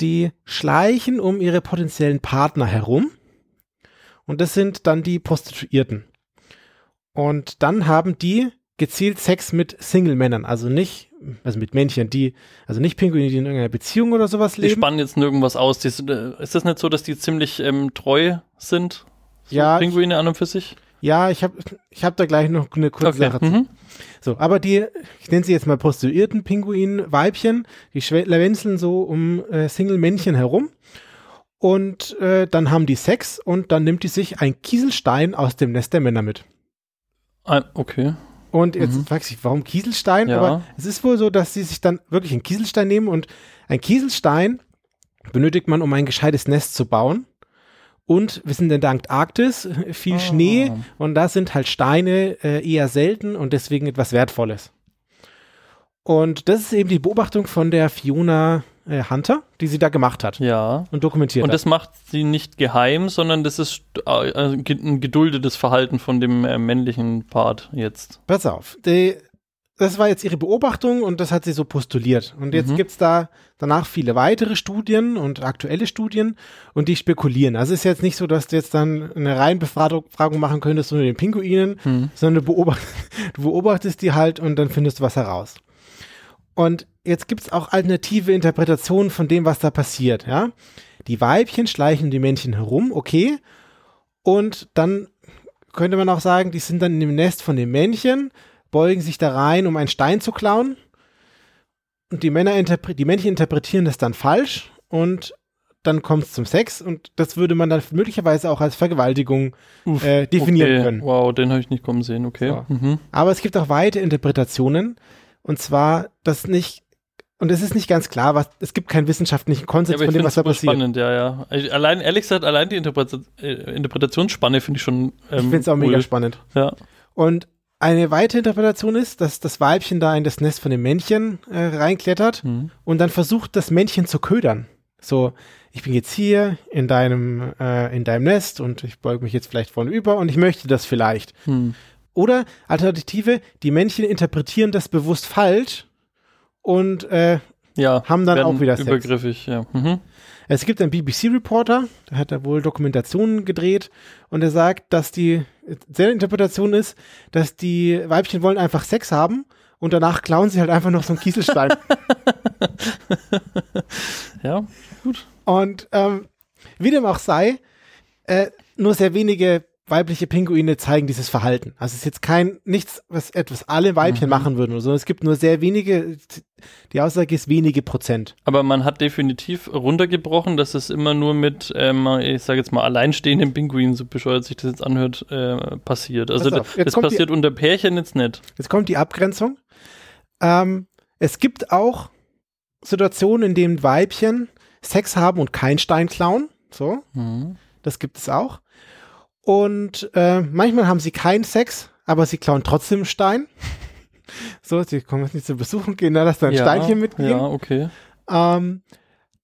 die schleichen um ihre potenziellen Partner herum. Und das sind dann die Prostituierten. Und dann haben die gezielt Sex mit Single-Männern, also nicht, also mit Männchen, die, also nicht Pinguine, die in irgendeiner Beziehung oder sowas Die leben. spannen jetzt nirgendwas aus. Die, äh, ist das nicht so, dass die ziemlich ähm, treu sind? So Ja, Pinguine an und für sich? Ja, ich habe ich hab da gleich noch eine kurze Sache zu. Mhm. So, aber die, ich nenne sie jetzt mal prostituierten Pinguin-Weibchen, die schwänzeln so um äh, Single-Männchen herum. Und äh, dann haben die Sex und dann nimmt die sich ein Kieselstein aus dem Nest der Männer mit. Ah, okay. Und jetzt Mhm. fragst du dich, warum Kieselstein? Ja. Aber es ist wohl so, dass sie sich dann wirklich einen Kieselstein nehmen und ein Kieselstein benötigt man, um ein gescheites Nest zu bauen. Und wir sind in der Antarktis, viel Ah. Schnee und da sind halt Steine äh, eher selten und deswegen etwas Wertvolles. Und das ist eben die Beobachtung von der Fiona äh, Hunter, die sie da gemacht hat Ja. und dokumentiert Und hat. das macht sie nicht geheim, sondern das ist äh, ge- ein geduldetes Verhalten von dem äh, männlichen Part jetzt. Pass auf, die, das war jetzt ihre Beobachtung und das hat sie so postuliert. Und jetzt Mhm. gibt's da danach viele weitere Studien und aktuelle Studien und die spekulieren. Also es ist jetzt nicht so, dass du jetzt dann eine Reihenbefragung Befragung machen könntest unter den Pinguinen, Hm. sondern du, beobacht, du beobachtest die halt und dann findest du was heraus. Und jetzt gibt's auch alternative Interpretationen von dem, was da passiert. Ja? Die Weibchen schleichen die Männchen herum, okay. Und dann könnte man auch sagen, die sind dann in dem Nest von den Männchen, beugen sich da rein, um einen Stein zu klauen. Und die Männer die Männchen interpretieren das dann falsch und dann kommt es zum Sex und das würde man dann möglicherweise auch als Vergewaltigung Uff, äh, definieren okay. können. Wow, den habe ich nicht kommen sehen, okay. So. Mhm. Aber es gibt auch weitere Interpretationen. Und zwar, dass nicht, und es ist nicht ganz klar, was, es gibt keinen wissenschaftlichen Ja, Konsens ich von dem, was da passiert. spannend, ja, ja. Allein, ehrlich gesagt, allein die äh, Interpretationsspanne finde ich schon ähm, Ich finde es auch cool. mega spannend. Ja. Und eine weitere Interpretation ist, dass das Weibchen da in das Nest von dem Männchen äh, reinklettert Mhm. und dann versucht, das Männchen zu ködern. So, ich bin jetzt hier in deinem, äh, in deinem Nest und ich beuge mich jetzt vielleicht vornüber und ich möchte das vielleicht. Hm. Oder Alternative, die Männchen interpretieren das bewusst falsch und äh, Ja, haben dann auch wieder Sex. übergriffig, ja. Mhm. Es gibt einen BBC-Reporter, der hat da wohl Dokumentationen gedreht und er sagt, dass die seine Interpretation ist, dass die Weibchen wollen einfach Sex haben und danach klauen sie halt einfach noch so einen Kieselstein. Ja, gut. und ähm, wie dem auch sei, äh, nur sehr wenige weibliche Pinguine zeigen dieses Verhalten. Also es ist jetzt kein nichts, was etwas alle Weibchen Mhm. machen würden, sondern es gibt nur sehr wenige. Die Aussage ist wenige Prozent. Aber man hat definitiv runtergebrochen, dass es immer nur mit, ähm, ich sage jetzt mal, alleinstehenden Pinguinen, so bescheuert sich das jetzt anhört, äh, passiert. Also auf, das, kommt die- passiert unter Pärchen jetzt nicht. Jetzt kommt die Abgrenzung. Ähm, es gibt auch Situationen, in denen Weibchen Sex haben und keinen Stein klauen. So, Mhm. das gibt es auch. Und äh, manchmal haben sie keinen Sex, aber sie klauen trotzdem einen Stein. so, sie kommen jetzt nicht zu Besuch und gehen da, dass da ein ja, Steinchen mitgehen. Ja, okay. Ähm,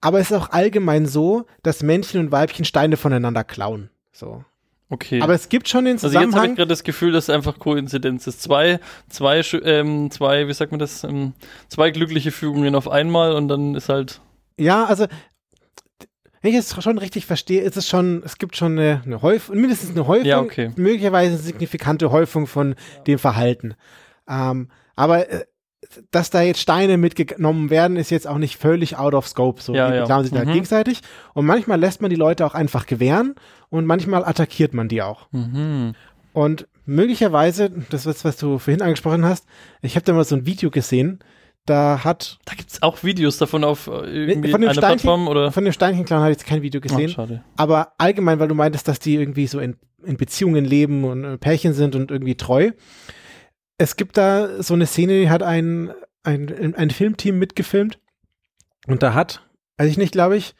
aber es ist auch allgemein so, dass Männchen und Weibchen Steine voneinander klauen. So. Okay. Aber es gibt schon den also jetzt habe ich Zusammenhang. gerade das Gefühl, dass einfach Koinzidenz ist. Zwei, zwei, ähm, zwei, wie sagt man das, ähm, zwei glückliche Fügungen auf einmal und dann ist halt, ja, also wenn ich es schon richtig verstehe, ist es schon, es gibt schon eine, eine Häufung, mindestens eine Häufung, Ja, okay. möglicherweise eine signifikante Häufung von dem Verhalten. Ähm, aber äh, dass da jetzt Steine mitgenommen werden, ist jetzt auch nicht völlig out of scope. So, Ja, die ja. sich da Mhm. gegenseitig. Und manchmal lässt man die Leute auch einfach gewähren und manchmal attackiert man die auch. mhm. Und möglicherweise, das was, was du vorhin angesprochen hast, ich habe da mal so ein Video gesehen, da hat da gibt's auch Videos davon auf äh, irgendwie von dem einer Plattform oder? von dem Steinchenclown habe ich jetzt kein Video Oh, gesehen, schade. aber allgemein, weil du meintest, dass die irgendwie so in, in Beziehungen leben und äh, Pärchen sind und irgendwie treu. Es gibt da so eine Szene, die hat ein, ein, ein Filmteam mitgefilmt und da hat, weiß ich nicht, glaube ich,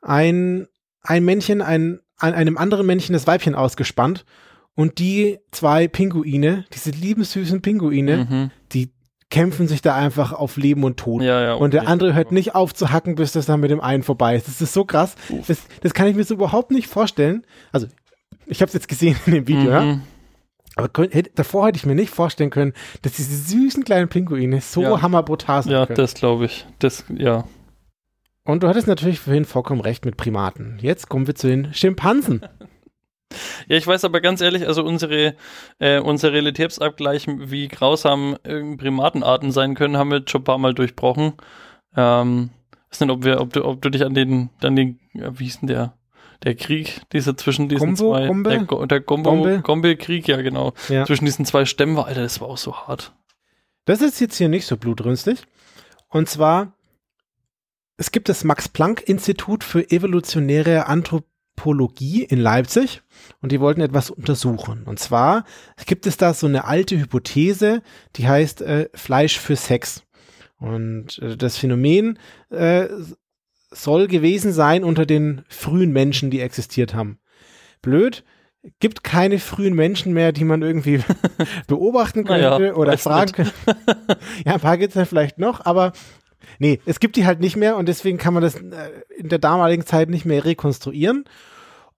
ein, ein Männchen ein, an einem anderen Männchen das Weibchen ausgespannt und die zwei Pinguine, diese lieben süßen Pinguine, Mhm. die kämpfen sich da einfach auf Leben und Tod. Ja, ja. Und der okay. andere hört nicht auf zu hacken, bis das dann mit dem einen vorbei ist. Das ist so krass. Das, das kann ich mir so überhaupt nicht vorstellen. Also, ich habe es jetzt gesehen in dem Video, ja. Mhm. Aber könnt- hätte, davor hätte ich mir nicht vorstellen können, dass diese süßen kleinen Pinguine so Ja. hammerbrutal sind. Ja, können. das glaube ich. Das, ja. Und du hattest natürlich vorhin vollkommen recht mit Primaten. Jetzt kommen wir zu den Schimpansen. Ja, ich weiß aber ganz ehrlich, also unsere, äh, unser Realitätsabgleich, wie grausam äh, Primatenarten sein können, haben wir jetzt schon ein paar Mal durchbrochen. Ähm, weiß nicht, ob wir, ob du, ob du dich an den, an den, wie hieß denn der, der Krieg, dieser zwischen diesen Gombo? zwei, Gombe? der, der Gombo, Gombe? Gombe-Krieg, ja genau, Ja. zwischen diesen zwei Stämmen war, Alter, das war auch so hart. Das ist jetzt hier nicht so blutrünstig. Und zwar, es gibt das Max-Planck-Institut für evolutionäre Anthropologie in Leipzig und die wollten etwas untersuchen. Und zwar gibt es da so eine alte Hypothese, die heißt äh, Fleisch für Sex. Und äh, das Phänomen äh, soll gewesen sein unter den frühen Menschen, die existiert haben. Blöd, gibt keine frühen Menschen mehr, die man irgendwie beobachten könnte Naja, oder fragen könnte. ja, ein paar gibt es dann vielleicht noch, aber nee, es gibt die halt nicht mehr und deswegen kann man das äh, in der damaligen Zeit nicht mehr rekonstruieren.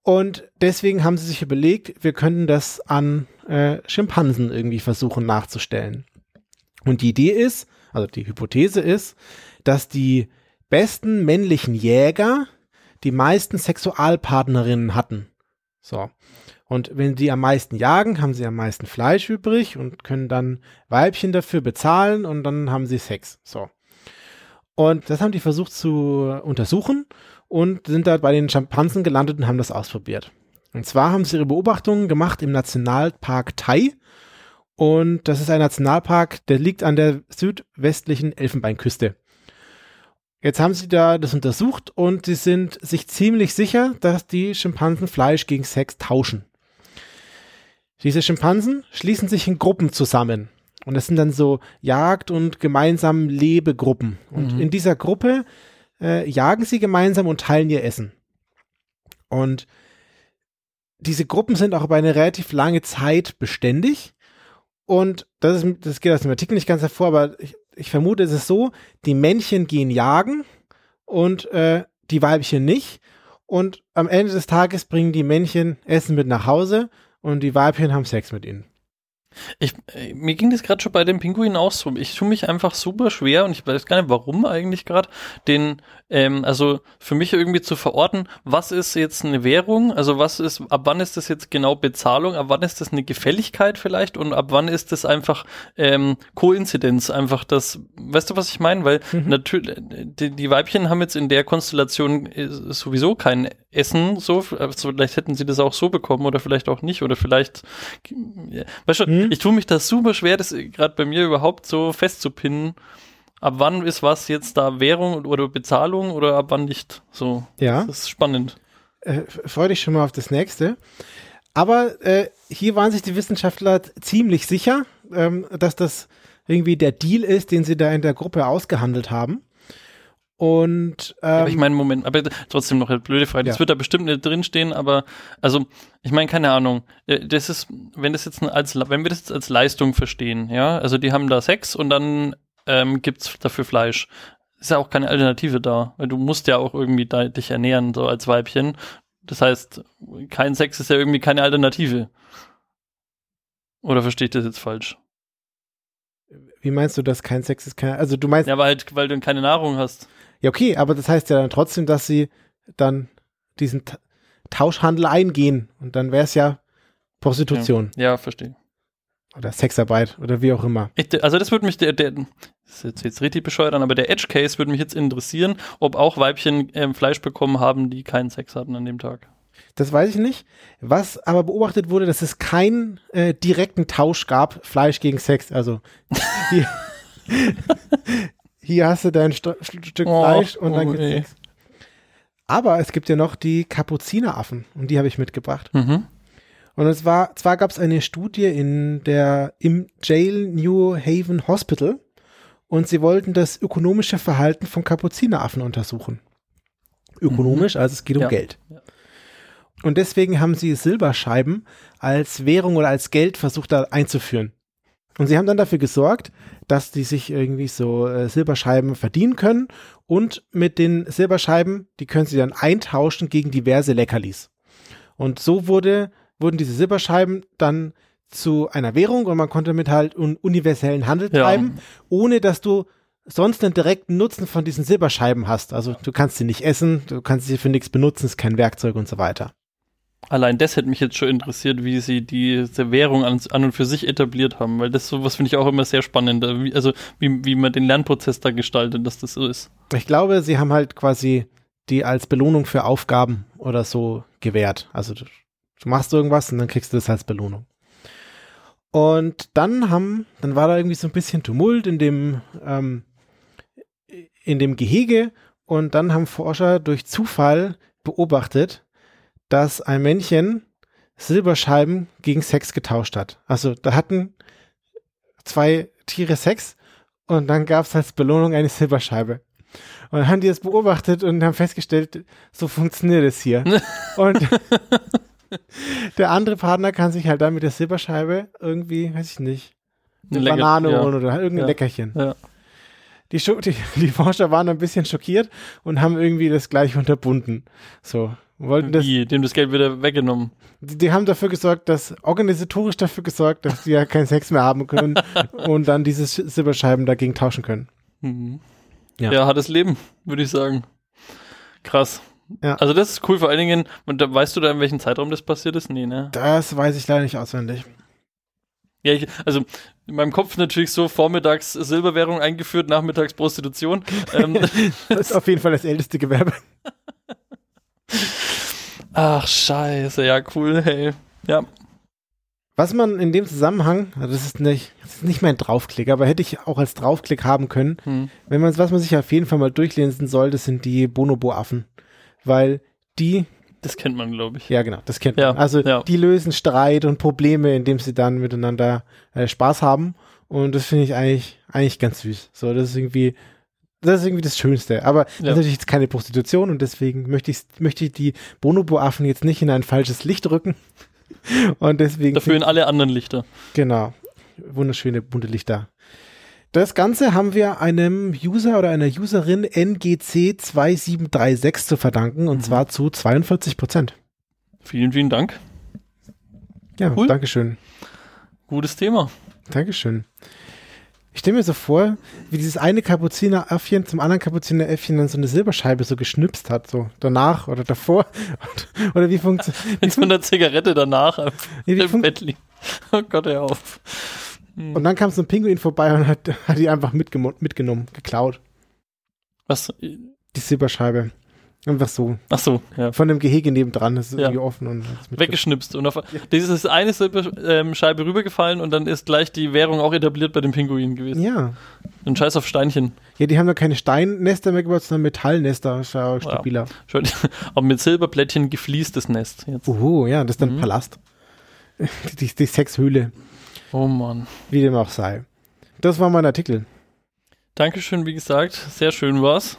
Und deswegen haben sie sich überlegt, wir könnten das an äh, Schimpansen irgendwie versuchen nachzustellen. Und die Idee ist, also die Hypothese ist, dass die besten männlichen Jäger die meisten Sexualpartnerinnen hatten. So. Und wenn die am meisten jagen, haben sie am meisten Fleisch übrig und können dann Weibchen dafür bezahlen und dann haben sie Sex. So. Und das haben die versucht zu untersuchen und sind da bei den Schimpansen gelandet und haben das ausprobiert. Und zwar haben sie ihre Beobachtungen gemacht im Nationalpark Tai. Und das ist ein Nationalpark, der liegt an der südwestlichen Elfenbeinküste. Jetzt haben sie da das untersucht und sie sind sich ziemlich sicher, dass die Schimpansen Fleisch gegen Sex tauschen. Diese Schimpansen schließen sich in Gruppen zusammen. Und das sind dann so Jagd- und gemeinsam Lebegruppen. Und Mhm. in dieser Gruppe äh, jagen sie gemeinsam und teilen ihr Essen. Und diese Gruppen sind auch über eine relativ lange Zeit beständig. Und das, ist, das geht aus dem Artikel nicht ganz hervor, aber ich, ich vermute, es ist so, die Männchen gehen jagen und äh, die Weibchen nicht. Und am Ende des Tages bringen die Männchen Essen mit nach Hause und die Weibchen haben Sex mit ihnen. Ich, äh, mir ging das gerade schon bei den Pinguinen auch so. Ich tue mich einfach super schwer und ich weiß gar nicht, warum eigentlich gerade, den, ähm, also für mich irgendwie zu verorten, was ist jetzt eine Währung, also was ist, ab wann ist das jetzt genau Bezahlung, ab wann ist das eine Gefälligkeit vielleicht und ab wann ist das einfach ähm, Koinzidenz, einfach das, weißt du, was ich meine? Weil Mhm. natürlich, die, die Weibchen haben jetzt in der Konstellation äh, sowieso kein Essen, so, also vielleicht hätten sie das auch so bekommen oder vielleicht auch nicht oder vielleicht, weißt du, Mhm. ich tue mich da super schwer, das gerade bei mir überhaupt so festzupinnen. Ab wann ist was jetzt da Währung oder Bezahlung oder ab wann nicht? So, Ja. das ist spannend. äh, freue dich schon mal auf das nächste. Aber äh, hier waren sich die Wissenschaftler ziemlich sicher, ähm, dass das irgendwie der Deal ist, den sie da in der Gruppe ausgehandelt haben. Und ähm, ich meine, Moment, aber trotzdem noch eine blöde Frage. Das Ja. wird da bestimmt nicht drinstehen, aber also, ich meine, keine Ahnung. Äh, Das ist, wenn das jetzt als, wenn wir das jetzt als Leistung verstehen, ja, also die haben da Sex und dann ähm, gibt's dafür Fleisch. Ist ja auch keine Alternative da, weil du musst ja auch irgendwie da, dich ernähren, so als Weibchen. Das heißt, kein Sex ist ja irgendwie keine Alternative. Oder verstehe ich das jetzt falsch? Wie meinst du, dass kein Sex ist? Kein, also du meinst, Ja, weil, halt, weil du keine Nahrung hast. Ja okay, aber das heißt ja dann trotzdem, dass sie dann diesen Ta- Tauschhandel eingehen und dann wäre es ja Prostitution Ja, verstehe. oder Sexarbeit oder wie auch immer. Ich, also das würde mich, der, der, das ist jetzt, richtig bescheuert an, aber der Edge Case würde mich jetzt interessieren, ob auch Weibchen ähm, Fleisch bekommen haben, die keinen Sex hatten an dem Tag. Das weiß ich nicht. Was aber beobachtet wurde, dass es keinen äh, direkten Tausch gab, Fleisch gegen Sex. Also hier, hier hast du dein St Stück Oh, Fleisch und dann oh gibt's nee. Sex. Aber es gibt ja noch die Kapuzineraffen und die habe ich mitgebracht. Mhm. Und es war, zwar gab es eine Studie in der, im Jail New Haven Hospital und sie wollten das ökonomische Verhalten von Kapuzineraffen untersuchen. Ökonomisch, also es geht um Ja. Geld. Ja. Und deswegen haben sie Silberscheiben als Währung oder als Geld versucht da einzuführen. Und sie haben dann dafür gesorgt, dass die sich irgendwie so äh, Silberscheiben verdienen können und mit den Silberscheiben, die können sie dann eintauschen gegen diverse Leckerlis. Und so wurde, wurden diese Silberscheiben dann zu einer Währung und man konnte damit halt un universellen Handel Ja. treiben, ohne dass du sonst einen direkten Nutzen von diesen Silberscheiben hast. Also du kannst sie nicht essen, du kannst sie für nichts benutzen, ist kein Werkzeug und so weiter. Allein das hätte mich jetzt schon interessiert, wie sie diese Währung an, an und für sich etabliert haben, weil das sowas finde ich auch immer sehr spannend. äh, Wie, also wie, wie man den Lernprozess da gestaltet, dass das so ist. Ich glaube, sie haben halt quasi die als Belohnung für Aufgaben oder so gewährt. Also du, du machst irgendwas und dann kriegst du das als Belohnung. Und dann haben, dann war da irgendwie so ein bisschen Tumult in dem, ähm, in dem Gehege und dann haben Forscher durch Zufall beobachtet, dass ein Männchen Silberscheiben gegen Sex getauscht hat. Also da hatten zwei Tiere Sex und dann gab es als Belohnung eine Silberscheibe. Und dann haben die das beobachtet und haben festgestellt, so funktioniert es hier. und der andere Partner kann sich halt dann mit der Silberscheibe irgendwie, weiß ich nicht, eine Lecker- Banane ja. holen oder irgendein Ja. Leckerchen. Ja. Die, die, die Forscher waren ein bisschen schockiert und haben irgendwie das gleich unterbunden. So. Wollten das, Wie, dem das Geld wieder weggenommen. die, die haben dafür gesorgt, dass, organisatorisch dafür gesorgt, dass sie ja keinen Sex mehr haben können und dann diese Sch- Silberscheiben dagegen tauschen können. Mhm. Ja. Ja. hartes Leben, würde ich sagen. Krass. Ja. Also das ist cool, vor allen Dingen, weißt du da, in welchem Zeitraum das passiert ist? Nee, ne? Das weiß ich leider nicht auswendig. Ja, ich, also in meinem Kopf natürlich so vormittags Silberwährung eingeführt, nachmittags Prostitution. ähm, Das ist auf jeden Fall das älteste Gewerbe. ach, scheiße, ja, cool, hey. Ja, Was man in dem Zusammenhang, also das ist nicht, das ist nicht mein Draufklick, aber hätte ich auch als Draufklick haben können, hm. wenn man, was man sich auf jeden Fall mal durchlesen soll, das sind die Bonobo-Affen. Weil die, das kennt man, glaube ich. ja genau, das kennt Ja, man. Also ja. die lösen Streit und Probleme, indem sie dann miteinander äh, Spaß haben. Und das finde ich eigentlich, eigentlich ganz süß. So, das ist irgendwie, das ist irgendwie das Schönste. Aber das Ja. ist natürlich jetzt keine Prostitution und deswegen möchte ich, möchte ich die Bonobo-Affen jetzt nicht in ein falsches Licht rücken. Und deswegen. Dafür in alle anderen Lichter. Genau. Wunderschöne bunte Lichter. Das Ganze haben wir einem User oder einer Userin NGC2736 zu verdanken und Mhm. zwar zu 42 Prozent. Vielen, vielen Dank. Ja, Cool. Dankeschön. Gutes Thema. Dankeschön. Ich stelle mir so vor, wie dieses eine Kapuzineräffchen zum anderen Kapuzineräffchen dann so eine Silberscheibe so geschnipst hat, so danach oder davor. Oder wie funktioniert. Mit so einer Zigarette danach Nee, wie fun- Bett liegen. Oh Gott, hör auf. Und dann kam so ein Pinguin vorbei und hat, hat die einfach mitgenommen, geklaut. Was? Die Silberscheibe. Einfach so. Ach so, ja. Von dem Gehege nebendran. Das ist Ja. irgendwie offen und. Weggeschnipst. Und auf, dieses eine Silberscheibe rübergefallen und dann ist gleich die Währung auch etabliert bei den Pinguinen gewesen. Ja. Ein Scheiß auf Steinchen. Ja, die haben da keine Steinnester mehr gebaut, sondern Metallnester. Ist ja auch stabiler. Schon, auch mit Silberplättchen gefliestes Nest jetzt. Uhu, ja, das ist dann Mhm. Palast. Die, die Sexhöhle, Oh Mann. wie dem auch sei. Das war mein Artikel. Dankeschön, wie gesagt. Sehr schön war's.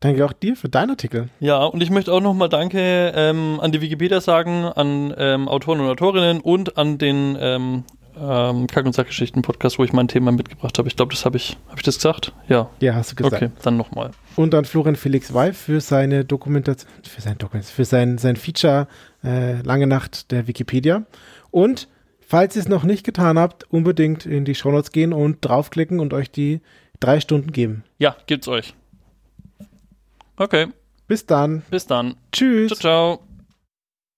Danke auch dir für deinen Artikel. Ja, und ich möchte auch nochmal Danke ähm, an die Wikipedia sagen, an ähm, Autoren und Autorinnen und an den ähm, ähm, Kack- und Sackgeschichten-Podcast, wo ich mein Thema mitgebracht habe. Ich glaube, das habe ich, habe ich das gesagt? Ja. Ja, hast du gesagt. Okay, dann nochmal. Und dann Florian Felix Weil für seine Dokumentation, für sein Dokument, für sein, sein Feature äh, Lange Nacht der Wikipedia. Und falls ihr es noch nicht getan habt, unbedingt in die Shownotes gehen und draufklicken und euch die drei Stunden geben. Ja, gibt's euch. Okay, Bis dann. bis dann. Tschüss. Ciao, ciao.